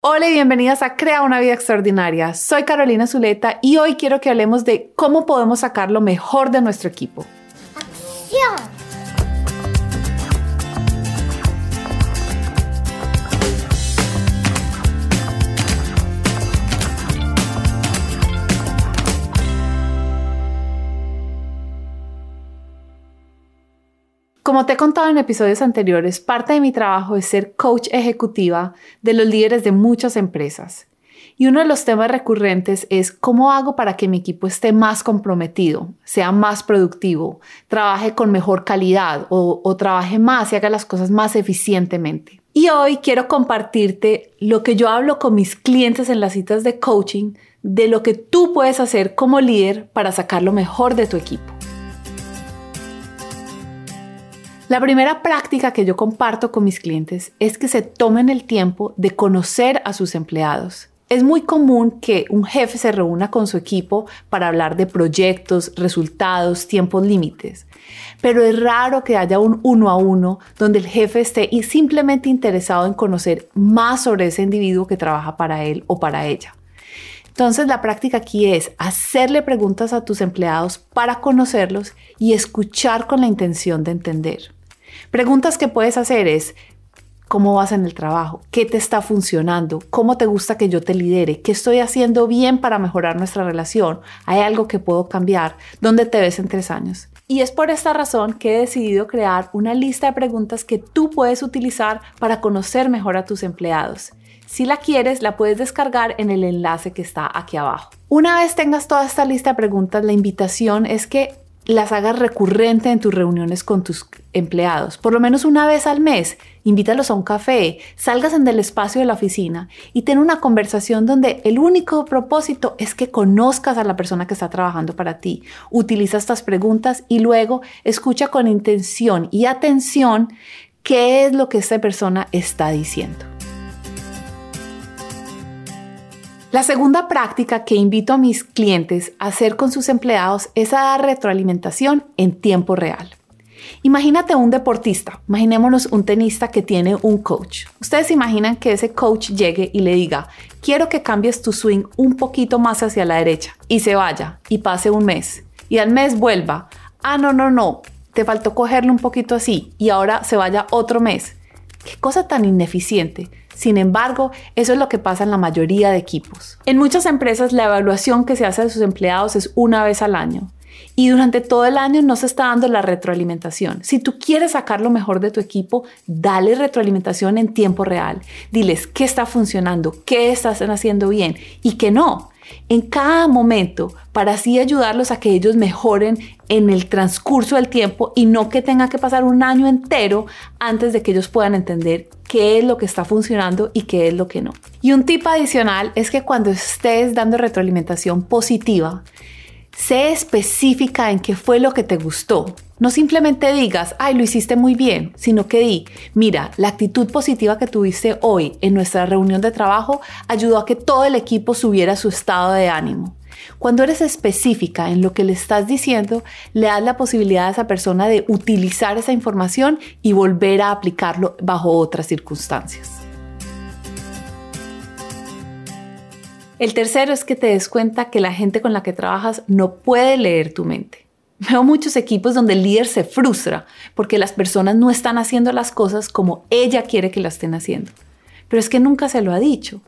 Hola y bienvenidas a Crea una vida extraordinaria. Soy Carolina Zuleta y hoy quiero que hablemos de cómo podemos sacar lo mejor de nuestro equipo. ¡Acción! Como te he contado en episodios anteriores, parte de mi trabajo es ser coach ejecutiva de los líderes de muchas empresas. Y uno de los temas recurrentes es cómo hago para que mi equipo esté más comprometido, sea más productivo, trabaje con mejor calidad o, o, trabaje más y haga las cosas más eficientemente. Y hoy quiero compartirte lo que yo hablo con mis clientes en las citas de coaching de lo que tú puedes hacer como líder para sacar lo mejor de tu equipo. La primera práctica que yo comparto con mis clientes es que se tomen el tiempo de conocer a sus empleados. Es muy común que un jefe se reúna con su equipo para hablar de proyectos, resultados, tiempos límites, pero es raro que haya un uno a uno donde el jefe esté simplemente interesado en conocer más sobre ese individuo que trabaja para él o para ella. Entonces la práctica aquí es hacerle preguntas a tus empleados para conocerlos y escuchar con la intención de entender. Preguntas que puedes hacer es, ¿cómo vas en el trabajo? ¿Qué te está funcionando? ¿Cómo te gusta que yo te lidere? ¿Qué estoy haciendo bien para mejorar nuestra relación? ¿Hay algo que puedo cambiar? ¿Dónde te ves en tres años? Y es por esta razón que he decidido crear una lista de preguntas que tú puedes utilizar para conocer mejor a tus empleados. Si la quieres, la puedes descargar en el enlace que está aquí abajo. Una vez tengas toda esta lista de preguntas, la invitación es que las hagas recurrente en tus reuniones con tus empleados, por lo menos una vez al mes. Invítalos a un café, salgas en el espacio de la oficina y ten una conversación donde el único propósito es que conozcas a la persona que está trabajando para ti. Utiliza estas preguntas y luego escucha con intención y atención qué es lo que esta persona está diciendo. La segunda práctica que invito a mis clientes a hacer con sus empleados es a dar retroalimentación en tiempo real. Imagínate un deportista, imaginémonos un tenista que tiene un coach. Ustedes imaginan que ese coach llegue y le diga, quiero que cambies tu swing un poquito más hacia la derecha y se vaya y pase un mes y al mes vuelva, ah, no, no, no, te faltó cogerlo un poquito así y ahora se vaya otro mes. Qué cosa tan ineficiente. Sin embargo, eso es lo que pasa en la mayoría de equipos. En muchas empresas la evaluación que se hace de sus empleados es una vez al año. Y durante todo el año no se está dando la retroalimentación. Si tú quieres sacar lo mejor de tu equipo, dale retroalimentación en tiempo real. Diles qué está funcionando, qué están haciendo bien y qué no en cada momento para así ayudarlos a que ellos mejoren en el transcurso del tiempo y no que tenga que pasar un año entero antes de que ellos puedan entender qué es lo que está funcionando y qué es lo que no. Y un tip adicional es que cuando estés dando retroalimentación positiva, sé específica en qué fue lo que te gustó, no simplemente digas, ay, lo hiciste muy bien, sino que di, mira, la actitud positiva que tuviste hoy en nuestra reunión de trabajo ayudó a que todo el equipo subiera su estado de ánimo. Cuando eres específica en lo que le estás diciendo, le das la posibilidad a esa persona de utilizar esa información y volver a aplicarlo bajo otras circunstancias. El tercero es que te des cuenta que la gente con la que trabajas no puede leer tu mente. Veo muchos equipos donde el líder se frustra porque las personas no están haciendo las cosas como ella quiere que las estén haciendo. Pero es que nunca se lo ha dicho.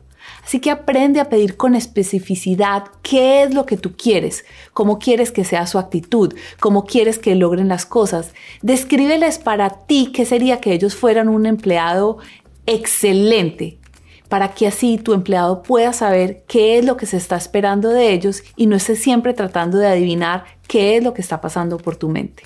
Así que aprende a pedir con especificidad qué es lo que tú quieres, cómo quieres que sea su actitud, cómo quieres que logren las cosas. Descríbeles para ti qué sería que ellos fueran un empleado excelente, para que así tu empleado pueda saber qué es lo que se está esperando de ellos y no esté siempre tratando de adivinar qué es lo que está pasando por tu mente.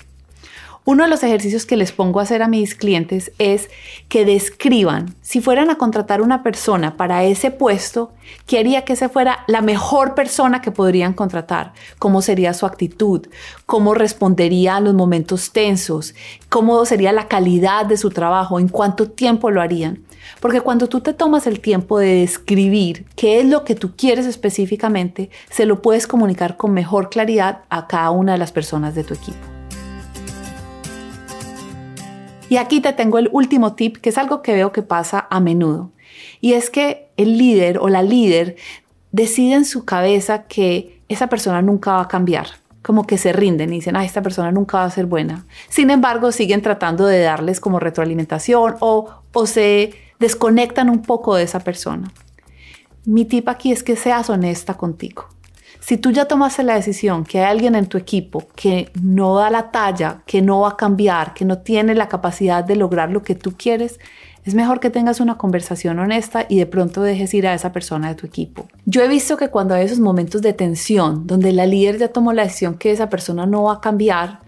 Uno de los ejercicios que les pongo a hacer a mis clientes es que describan, si fueran a contratar una persona para ese puesto, ¿qué haría que ese fuera la mejor persona que podrían contratar? ¿Cómo sería su actitud? ¿Cómo respondería a los momentos tensos? ¿Cómo sería la calidad de su trabajo? ¿En cuánto tiempo lo harían? Porque cuando tú te tomas el tiempo de describir qué es lo que tú quieres específicamente, se lo puedes comunicar con mejor claridad a cada una de las personas de tu equipo. Y aquí te tengo el último tip, que es algo que veo que pasa a menudo. Y es que el líder o la líder decide en su cabeza que esa persona nunca va a cambiar como que se rinden y dicen, ah, esta persona nunca va a ser buena. Sin embargo, siguen tratando de darles como retroalimentación o, o se desconectan un poco de esa persona. Mi tip aquí es que seas honesta contigo. Si tú ya tomaste la decisión que hay alguien en tu equipo que no da la talla, que no va a cambiar, que no tiene la capacidad de lograr lo que tú quieres, es mejor que tengas una conversación honesta y de pronto dejes ir a esa persona de tu equipo. Yo he visto que cuando hay esos momentos de tensión, donde la líder ya tomó la decisión que esa persona no va a cambiar,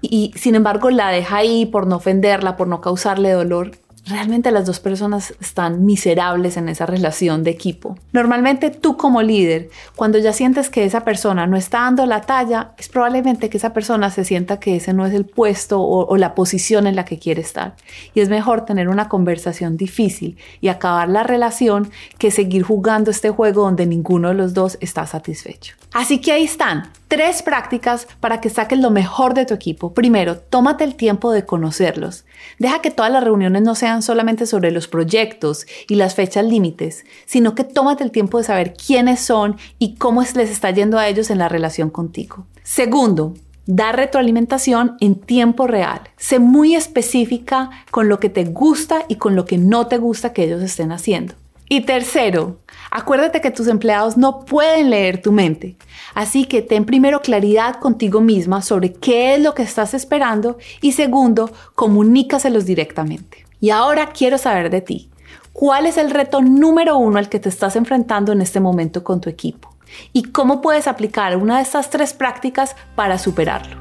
y sin embargo la deja ahí por no ofenderla, por no causarle dolor, realmente las dos personas están miserables en esa relación de equipo. Normalmente tú como líder, cuando ya sientes que esa persona no está dando la talla, es probablemente que esa persona se sienta que ese no es el puesto o, la posición en la que quiere estar. Y es mejor tener una conversación difícil y acabar la relación que seguir jugando este juego donde ninguno de los dos está satisfecho. Así que ahí están, tres prácticas para que saques lo mejor de tu equipo. Primero, tómate el tiempo de conocerlos. Deja que todas las reuniones no sean solamente sobre los proyectos y las fechas límites, sino que tómate el tiempo de saber quiénes son y cómo les está yendo a ellos en la relación contigo. Segundo, da retroalimentación en tiempo real. Sé muy específica con lo que te gusta y con lo que no te gusta que ellos estén haciendo. Y tercero, acuérdate que tus empleados no pueden leer tu mente. Así que ten primero claridad contigo misma sobre qué es lo que estás esperando y segundo, comunícaselos directamente. Y ahora quiero saber de ti. ¿Cuál es el reto número uno al que te estás enfrentando en este momento con tu equipo? ¿Y cómo puedes aplicar una de estas tres prácticas para superarlo?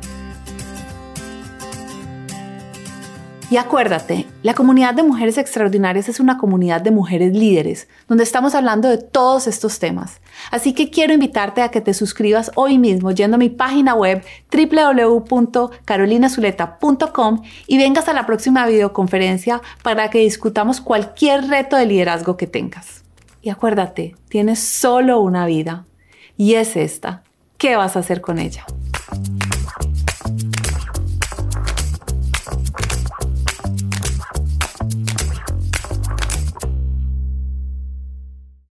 Y acuérdate, la comunidad de mujeres extraordinarias es una comunidad de mujeres líderes, donde estamos hablando de todos estos temas. Así que quiero invitarte a que te suscribas hoy mismo yendo a mi página web www.carolinazuleta.com y vengas a la próxima videoconferencia para que discutamos cualquier reto de liderazgo que tengas. Y acuérdate, tienes solo una vida y es esta. ¿Qué vas a hacer con ella?